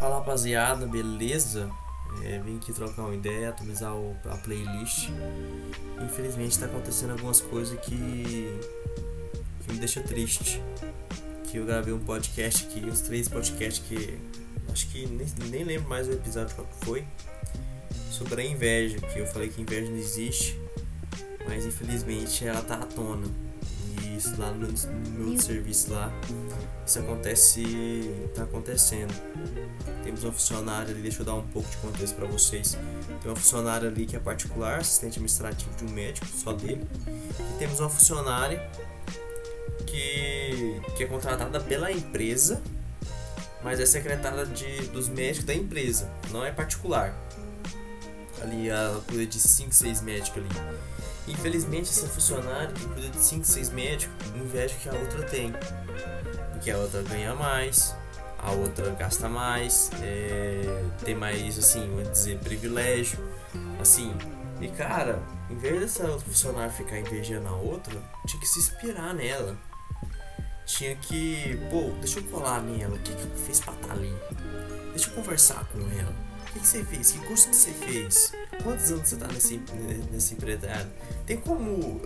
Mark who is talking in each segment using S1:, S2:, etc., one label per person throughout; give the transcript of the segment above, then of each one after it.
S1: Fala rapaziada, beleza? É, vim aqui trocar uma ideia, atualizar o, a playlist. Infelizmente está acontecendo algumas coisas que, que me deixa triste. Que eu gravei um podcast aqui, os três podcasts que acho que nem, nem lembro mais o episódio qual foi. Sobre a inveja, que eu falei que inveja não existe, mas infelizmente ela tá à tona isso lá no, no meu serviço lá. Isso acontece, tá acontecendo. Temos um funcionário ali, deixa eu dar um pouco de contexto para vocês. Tem um funcionário ali que é particular, assistente administrativo de um médico, só dele. E temos uma funcionária que, que é contratada pela empresa, mas é secretária de, dos médicos da empresa, não é particular. Ali ela cuida de 5, 6 médicos ali. Infelizmente, essa funcionária que cuida de 5, 6 médicos inveja que a outra tem. Porque a outra ganha mais, a outra gasta mais, é, tem mais, assim, vou dizer, privilégio. Assim, e cara, em vez dessa funcionária ficar invejando a outra, tinha que se inspirar nela. Tinha que, pô, deixa eu colar nela, o que, que eu fiz pra estar tá ali? Deixa eu conversar com ela. O que, você fez? Que curso que você fez? Quantos anos você tá nesse, nesse empregado? Tem como,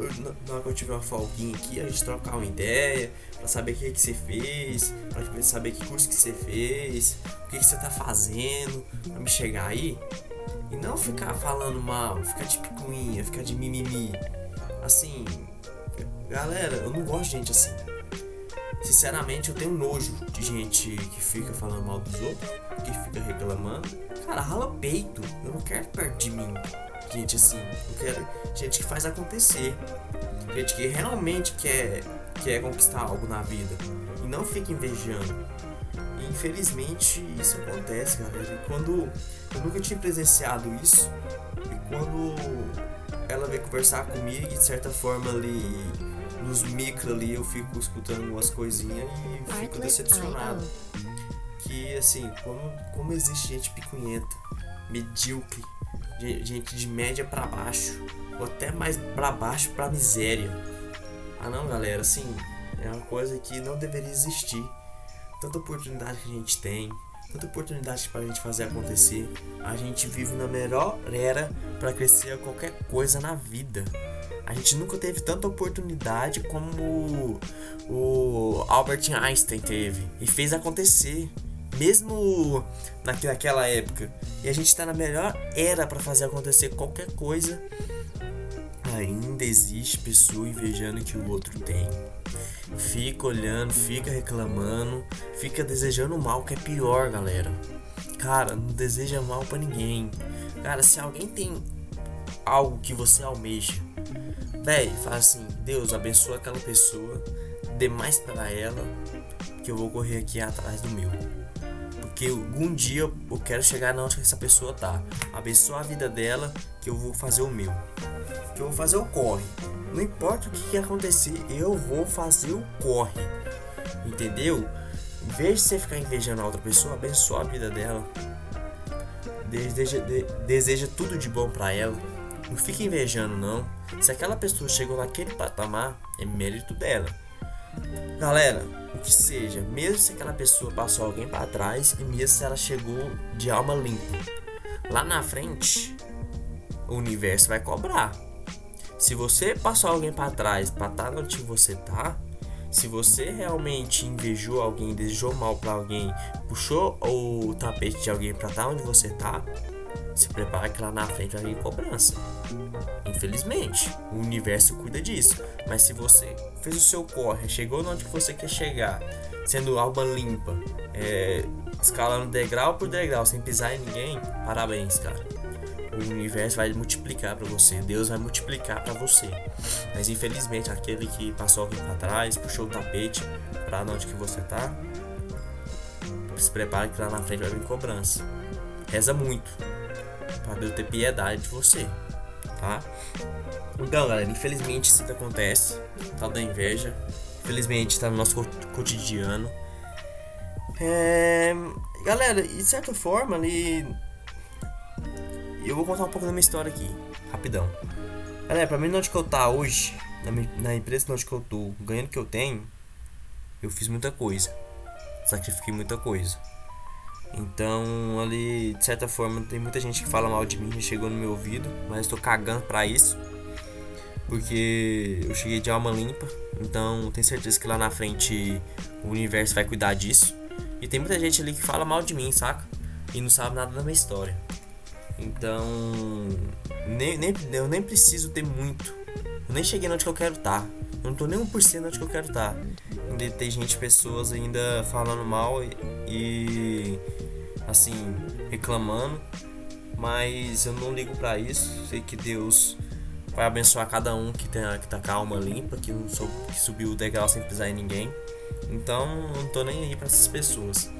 S1: na hora que eu tiver uma folguinha aqui, a gente trocar uma ideia, pra saber o que, que você fez, pra saber que curso que você fez, o que, que você tá fazendo, pra me chegar aí? E não ficar falando mal, ficar de picuinha, ficar de mimimi. Assim, galera, eu não gosto de gente assim. Sinceramente, eu tenho nojo de gente que fica falando mal dos outros, que fica reclamando. Cara, rala peito. Eu não quero perto de mim. Gente assim, eu quero gente que faz acontecer. Gente que realmente quer, quer conquistar algo na vida. E não fica invejando. E infelizmente isso acontece, galera. E quando eu nunca tinha presenciado isso, e quando ela veio conversar comigo, de certa forma ali nos micro ali eu fico escutando algumas coisinhas e fico decepcionado. Que assim, como, como existe gente picunhenta, medíocre, gente de média para baixo, ou até mais para baixo para miséria. Ah não, galera, assim, é uma coisa que não deveria existir. Tanta oportunidade que a gente tem, tanta oportunidade para a gente fazer acontecer. A gente vive na melhor era para crescer qualquer coisa na vida. A gente nunca teve tanta oportunidade como o Albert Einstein teve e fez acontecer, mesmo naquela época. E a gente está na melhor era para fazer acontecer qualquer coisa. Ainda existe pessoa invejando que o outro tem. Fica olhando, fica reclamando, fica desejando mal, que é pior, galera. Cara, não deseja mal para ninguém. Cara, se alguém tem algo que você almeja, Véi, fala assim, Deus abençoa aquela pessoa, dê mais para ela, que eu vou correr aqui atrás do meu. Porque algum dia eu quero chegar na onde essa pessoa tá. Abençoa a vida dela, que eu vou fazer o meu. Que eu vou fazer o corre. Não importa o que, que acontecer, eu vou fazer o corre. Entendeu? Em vez de você ficar invejando a outra pessoa, abençoa a vida dela. Deseja, de, deseja tudo de bom para ela não fica invejando, não. Se aquela pessoa chegou naquele patamar, é mérito dela. Galera, que seja, mesmo se aquela pessoa passou alguém para trás e mesmo se ela chegou de alma limpa, lá na frente, o universo vai cobrar. Se você passou alguém para trás para estar tá onde você tá, se você realmente invejou alguém, desejou mal para alguém, puxou o tapete de alguém para estar tá onde você tá, se prepara que lá na frente vai vir cobrança. Infelizmente, o universo cuida disso. Mas se você fez o seu corre, chegou onde você quer chegar, sendo alma limpa, é, escalando degrau por degrau, sem pisar em ninguém, parabéns, cara. O universo vai multiplicar para você, Deus vai multiplicar para você. Mas infelizmente, aquele que passou alguém para trás, puxou o tapete para onde que você tá, se prepara que lá na frente vai vir cobrança. Reza muito Deus ter piedade de você, tá? Então, galera, infelizmente isso acontece, tal da inveja. Infelizmente está no nosso cotidiano. É... Galera, de certa forma ali. Eu vou contar um pouco da minha história aqui, rapidão. Galera, pra mim onde que eu tá hoje, na, na empresa onde que eu tô, ganhando que eu tenho, eu fiz muita coisa. Sacrifiquei muita coisa. Então, ali, de certa forma, tem muita gente que fala mal de mim, chegou no meu ouvido, mas estou cagando pra isso. Porque eu cheguei de alma limpa, então tenho certeza que lá na frente o universo vai cuidar disso. E tem muita gente ali que fala mal de mim, saca? E não sabe nada da minha história. Então, nem, nem, eu nem preciso ter muito. Eu nem cheguei onde que eu quero estar. Tá. Não tô nem 1% onde que eu quero estar. Tá. Ainda tem gente, pessoas ainda falando mal e, e assim, reclamando. Mas eu não ligo para isso. Sei que Deus vai abençoar cada um que, tem, que tá com a alma limpa, que, sou, que subiu o degrau sem pisar em ninguém. Então, não tô nem aí pra essas pessoas.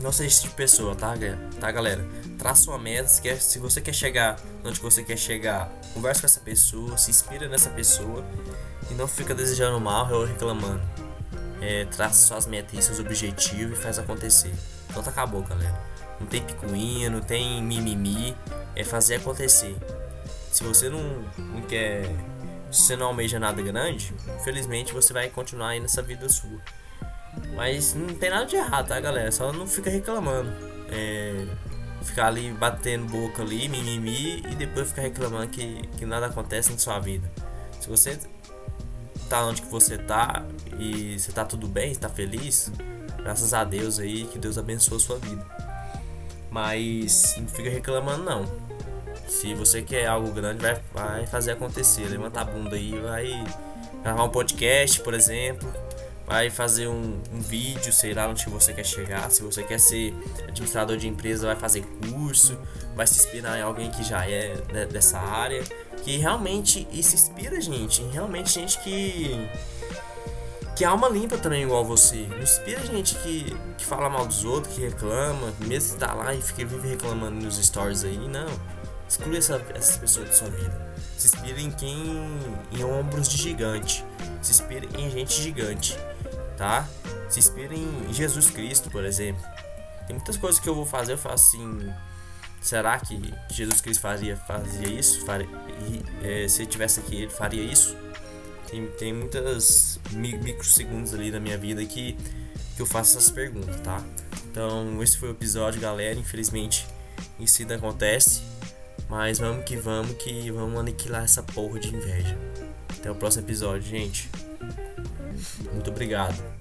S1: Não seja esse tipo de pessoa, tá, tá galera? Traça sua meta, se, quer, se você quer chegar onde você quer chegar, converse com essa pessoa, se inspira nessa pessoa e não fica desejando mal ou reclamando. É, traça suas metas e seus objetivos e faz acontecer. Tá acabou, galera. Não tem picuinha, não tem mimimi, é fazer acontecer. Se você não, não quer. Se você não almeja nada grande, infelizmente você vai continuar aí nessa vida sua. Mas não tem nada de errado, tá, galera? Só não fica reclamando. É, ficar ali batendo boca ali, mimimi, e depois ficar reclamando que, que nada acontece na sua vida. Se você tá onde que você tá e você tá tudo bem, está feliz, graças a Deus aí, que Deus abençoe a sua vida. Mas não fica reclamando não. Se você quer algo grande, vai, vai fazer acontecer. Levanta a bunda aí, vai gravar um podcast, por exemplo. Vai fazer um, um vídeo, sei lá onde você quer chegar. Se você quer ser administrador de empresa, vai fazer curso. Vai se inspirar em alguém que já é dessa área. Que realmente isso inspira gente. Realmente gente que que alma limpa também igual você. Não inspira gente que, que fala mal dos outros, que reclama, mesmo que tá lá e fica vive reclamando nos stories aí, não. Exclui essa, essas pessoas da sua vida. Se inspire em quem. em ombros de gigante. Se inspire em gente gigante. Tá? Se inspire em Jesus Cristo, por exemplo. Tem muitas coisas que eu vou fazer, eu faço assim. Será que Jesus Cristo fazia, fazia isso? Faria, é, se ele tivesse aqui, ele faria isso? Tem, tem muitas microsegundos ali na minha vida que, que eu faço essas perguntas, tá? Então, esse foi o episódio, galera. Infelizmente, isso ainda acontece. Mas vamos que vamos, que vamos aniquilar essa porra de inveja. Até o próximo episódio, gente. Muito obrigado.